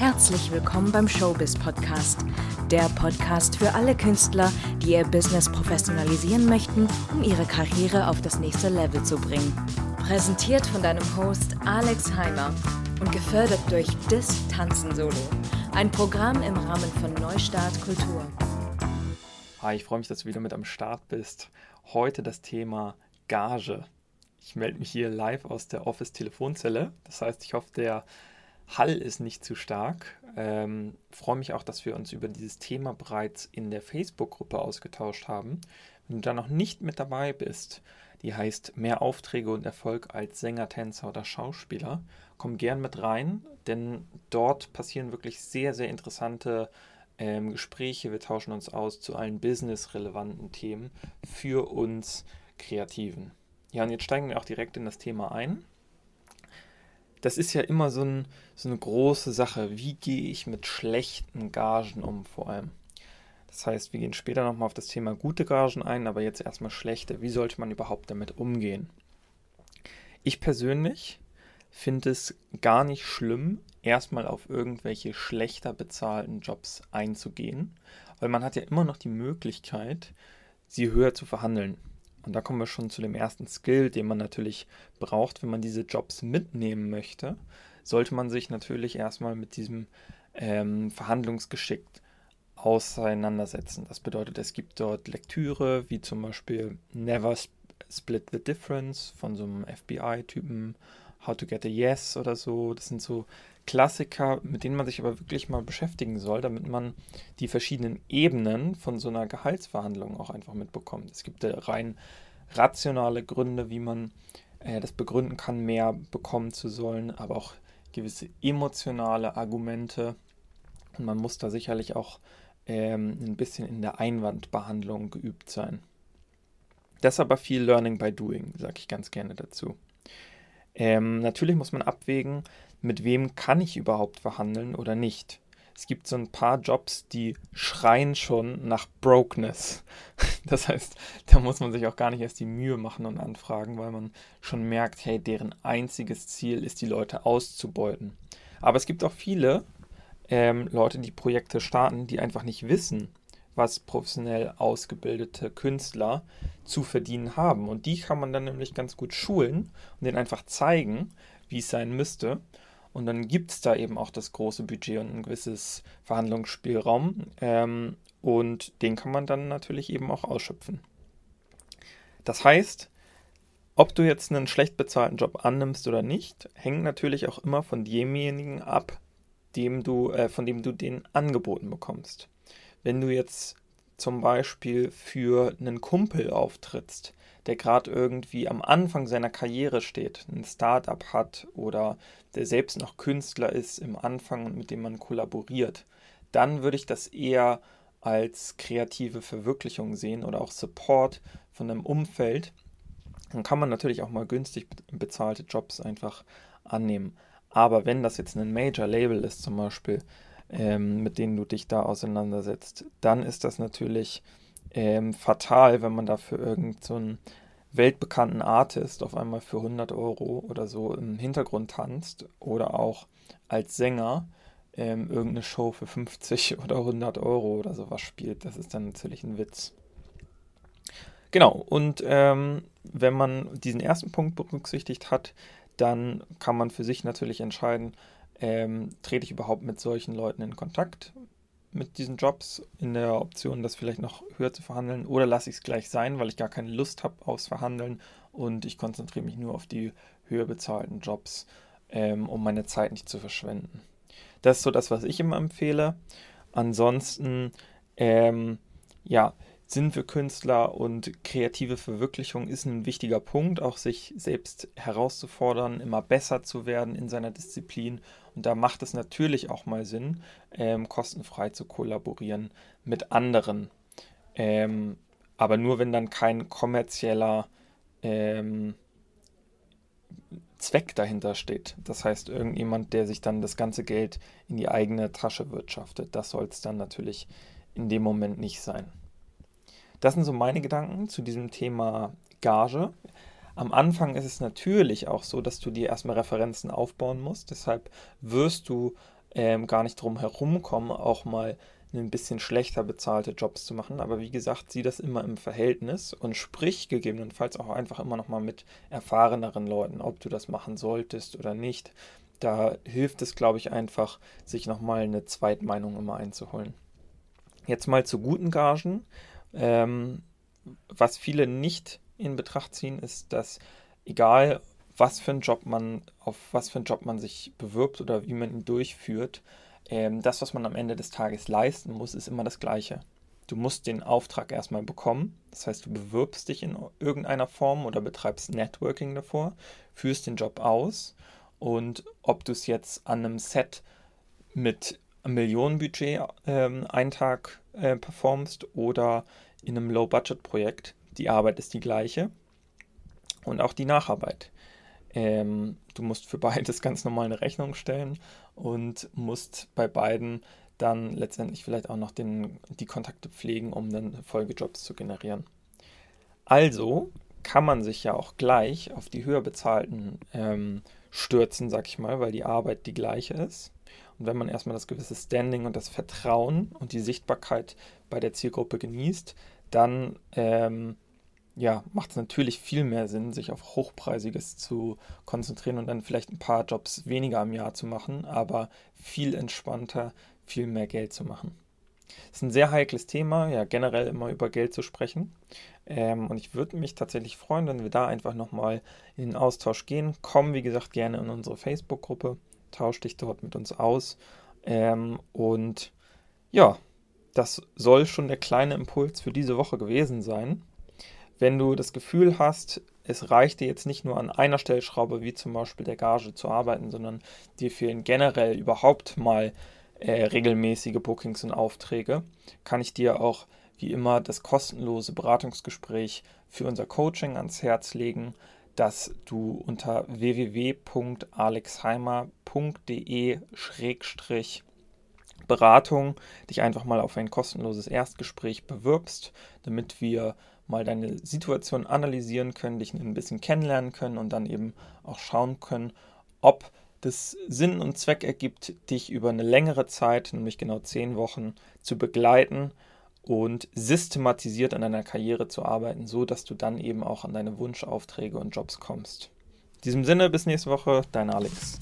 Herzlich willkommen beim Showbiz Podcast, der Podcast für alle Künstler, die ihr Business professionalisieren möchten, um ihre Karriere auf das nächste Level zu bringen. Präsentiert von deinem Host Alex Heimer und gefördert durch Dis Tanzen Solo, ein Programm im Rahmen von Neustart Kultur. Hi, ich freue mich, dass du wieder mit am Start bist. Heute das Thema Gage. Ich melde mich hier live aus der Office-Telefonzelle. Das heißt, ich hoffe, der Hall ist nicht zu stark. Ähm, freue mich auch, dass wir uns über dieses Thema bereits in der Facebook-Gruppe ausgetauscht haben. Wenn du da noch nicht mit dabei bist, die heißt Mehr Aufträge und Erfolg als Sänger, Tänzer oder Schauspieler, komm gern mit rein, denn dort passieren wirklich sehr, sehr interessante ähm, Gespräche. Wir tauschen uns aus zu allen business-relevanten Themen für uns Kreativen. Ja, und jetzt steigen wir auch direkt in das Thema ein. Das ist ja immer so, ein, so eine große Sache. Wie gehe ich mit schlechten Gagen um vor allem? Das heißt, wir gehen später nochmal auf das Thema gute Gagen ein, aber jetzt erstmal schlechte. Wie sollte man überhaupt damit umgehen? Ich persönlich finde es gar nicht schlimm, erstmal auf irgendwelche schlechter bezahlten Jobs einzugehen, weil man hat ja immer noch die Möglichkeit, sie höher zu verhandeln. Und da kommen wir schon zu dem ersten Skill, den man natürlich braucht, wenn man diese Jobs mitnehmen möchte, sollte man sich natürlich erstmal mit diesem ähm, Verhandlungsgeschick auseinandersetzen. Das bedeutet, es gibt dort Lektüre, wie zum Beispiel Never Split the Difference von so einem FBI-Typen, How to Get a Yes oder so. Das sind so Klassiker, mit denen man sich aber wirklich mal beschäftigen soll, damit man die verschiedenen Ebenen von so einer Gehaltsverhandlung auch einfach mitbekommt. Es gibt rein rationale Gründe, wie man äh, das begründen kann, mehr bekommen zu sollen, aber auch gewisse emotionale Argumente. Und man muss da sicherlich auch ähm, ein bisschen in der Einwandbehandlung geübt sein. Das ist aber viel Learning by Doing, sage ich ganz gerne dazu. Ähm, natürlich muss man abwägen, mit wem kann ich überhaupt verhandeln oder nicht. Es gibt so ein paar Jobs, die schreien schon nach Brokenness. Das heißt, da muss man sich auch gar nicht erst die Mühe machen und anfragen, weil man schon merkt, hey, deren einziges Ziel ist, die Leute auszubeuten. Aber es gibt auch viele ähm, Leute, die Projekte starten, die einfach nicht wissen, was professionell ausgebildete Künstler zu verdienen haben. Und die kann man dann nämlich ganz gut schulen und denen einfach zeigen, wie es sein müsste. Und dann gibt es da eben auch das große Budget und ein gewisses Verhandlungsspielraum. Ähm, und den kann man dann natürlich eben auch ausschöpfen. Das heißt, ob du jetzt einen schlecht bezahlten Job annimmst oder nicht, hängt natürlich auch immer von demjenigen ab, dem du, äh, von dem du den angeboten bekommst. Wenn du jetzt zum Beispiel für einen Kumpel auftrittst, der gerade irgendwie am Anfang seiner Karriere steht, ein Startup hat oder der selbst noch Künstler ist im Anfang und mit dem man kollaboriert, dann würde ich das eher als kreative Verwirklichung sehen oder auch Support von einem Umfeld. Dann kann man natürlich auch mal günstig bezahlte Jobs einfach annehmen. Aber wenn das jetzt ein Major Label ist zum Beispiel, ähm, mit denen du dich da auseinandersetzt, dann ist das natürlich ähm, fatal, wenn man dafür irgendeinen so weltbekannten Artist auf einmal für 100 Euro oder so im Hintergrund tanzt oder auch als Sänger ähm, irgendeine Show für 50 oder 100 Euro oder sowas spielt. Das ist dann natürlich ein Witz. Genau, und ähm, wenn man diesen ersten Punkt berücksichtigt hat, dann kann man für sich natürlich entscheiden, ähm, trete ich überhaupt mit solchen Leuten in Kontakt mit diesen Jobs in der Option, das vielleicht noch höher zu verhandeln oder lasse ich es gleich sein, weil ich gar keine Lust habe aufs Verhandeln und ich konzentriere mich nur auf die höher bezahlten Jobs, ähm, um meine Zeit nicht zu verschwenden. Das ist so das, was ich immer empfehle. Ansonsten, ähm, ja, sind wir Künstler und kreative Verwirklichung ist ein wichtiger Punkt, auch sich selbst herauszufordern, immer besser zu werden in seiner Disziplin. Und da macht es natürlich auch mal Sinn, ähm, kostenfrei zu kollaborieren mit anderen. Ähm, aber nur wenn dann kein kommerzieller ähm, Zweck dahinter steht. Das heißt, irgendjemand, der sich dann das ganze Geld in die eigene Tasche wirtschaftet. Das soll es dann natürlich in dem Moment nicht sein. Das sind so meine Gedanken zu diesem Thema Gage. Am Anfang ist es natürlich auch so, dass du dir erstmal Referenzen aufbauen musst. Deshalb wirst du ähm, gar nicht drum herum kommen, auch mal ein bisschen schlechter bezahlte Jobs zu machen. Aber wie gesagt, sieh das immer im Verhältnis und sprich gegebenenfalls auch einfach immer noch mal mit erfahreneren Leuten, ob du das machen solltest oder nicht. Da hilft es, glaube ich, einfach, sich noch mal eine Zweitmeinung immer einzuholen. Jetzt mal zu guten Gagen. Ähm, was viele nicht in Betracht ziehen, ist, dass egal was für einen Job man, auf was für einen Job man sich bewirbt oder wie man ihn durchführt, ähm, das, was man am Ende des Tages leisten muss, ist immer das Gleiche. Du musst den Auftrag erstmal bekommen. Das heißt, du bewirbst dich in irgendeiner Form oder betreibst Networking davor, führst den Job aus und ob du es jetzt an einem Set mit Millionenbudget ähm, einen Tag äh, performst oder in einem Low-Budget-Projekt, die Arbeit ist die gleiche und auch die Nacharbeit. Ähm, du musst für beides ganz normal eine Rechnung stellen und musst bei beiden dann letztendlich vielleicht auch noch den, die Kontakte pflegen, um dann Folgejobs zu generieren. Also kann man sich ja auch gleich auf die höher bezahlten ähm, stürzen, sag ich mal, weil die Arbeit die gleiche ist. Und wenn man erstmal das gewisse Standing und das Vertrauen und die Sichtbarkeit bei der Zielgruppe genießt, dann ähm, ja, macht es natürlich viel mehr Sinn, sich auf Hochpreisiges zu konzentrieren und dann vielleicht ein paar Jobs weniger im Jahr zu machen, aber viel entspannter, viel mehr Geld zu machen. Das ist ein sehr heikles Thema, ja, generell immer über Geld zu sprechen. Ähm, und ich würde mich tatsächlich freuen, wenn wir da einfach nochmal in den Austausch gehen. Komm, wie gesagt, gerne in unsere Facebook-Gruppe, tausch dich dort mit uns aus. Ähm, und ja, das soll schon der kleine Impuls für diese Woche gewesen sein wenn du das Gefühl hast, es reicht dir jetzt nicht nur an einer Stellschraube, wie zum Beispiel der Gage, zu arbeiten, sondern dir fehlen generell überhaupt mal äh, regelmäßige Bookings und Aufträge, kann ich dir auch wie immer das kostenlose Beratungsgespräch für unser Coaching ans Herz legen, das du unter www.alexheimer.de Beratung dich einfach mal auf ein kostenloses Erstgespräch bewirbst, damit wir mal deine Situation analysieren können, dich ein bisschen kennenlernen können und dann eben auch schauen können, ob das Sinn und Zweck ergibt, dich über eine längere Zeit, nämlich genau zehn Wochen, zu begleiten und systematisiert an deiner Karriere zu arbeiten, so dass du dann eben auch an deine Wunschaufträge und Jobs kommst. In diesem Sinne, bis nächste Woche, dein Alex.